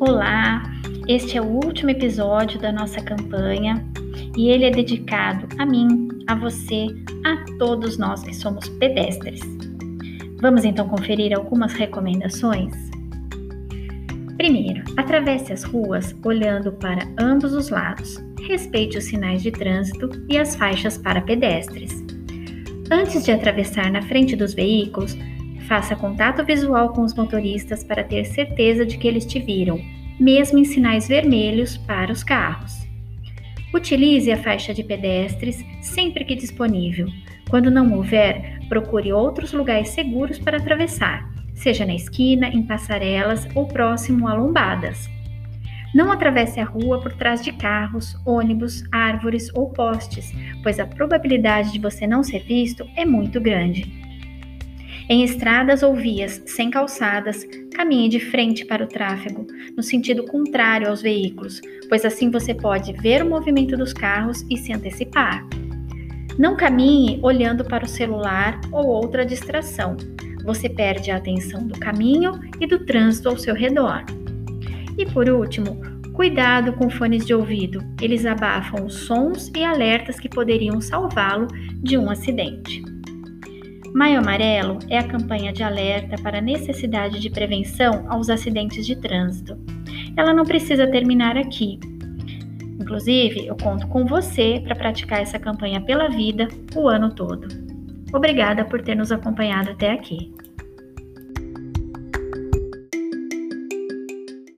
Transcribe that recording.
Olá, este é o último episódio da nossa campanha e ele é dedicado a mim, a você, a todos nós que somos pedestres. Vamos então conferir algumas recomendações? Primeiro, atravesse as ruas olhando para ambos os lados. Respeite os sinais de trânsito e as faixas para pedestres. Antes de atravessar na frente dos veículos, faça contato visual com os motoristas para ter certeza de que eles te viram, mesmo em sinais vermelhos para os carros. Utilize a faixa de pedestres sempre que disponível. Quando não houver, procure outros lugares seguros para atravessar, seja na esquina, em passarelas ou próximo a lombadas. Não atravesse a rua por trás de carros, ônibus, árvores ou postes, pois a probabilidade de você não ser visto é muito grande. Em estradas ou vias sem calçadas, caminhe de frente para o tráfego, no sentido contrário aos veículos, pois assim você pode ver o movimento dos carros e se antecipar. Não caminhe olhando para o celular ou outra distração. Você perde a atenção do caminho e do trânsito ao seu redor. E por último, cuidado com fones de ouvido. Eles abafam os sons e alertas que poderiam salvá-lo de um acidente. Maio Amarelo é a campanha de alerta para a necessidade de prevenção aos acidentes de trânsito. Ela não precisa terminar aqui. Inclusive, eu conto com você para praticar essa campanha pela vida o ano todo. Obrigada por ter nos acompanhado até aqui.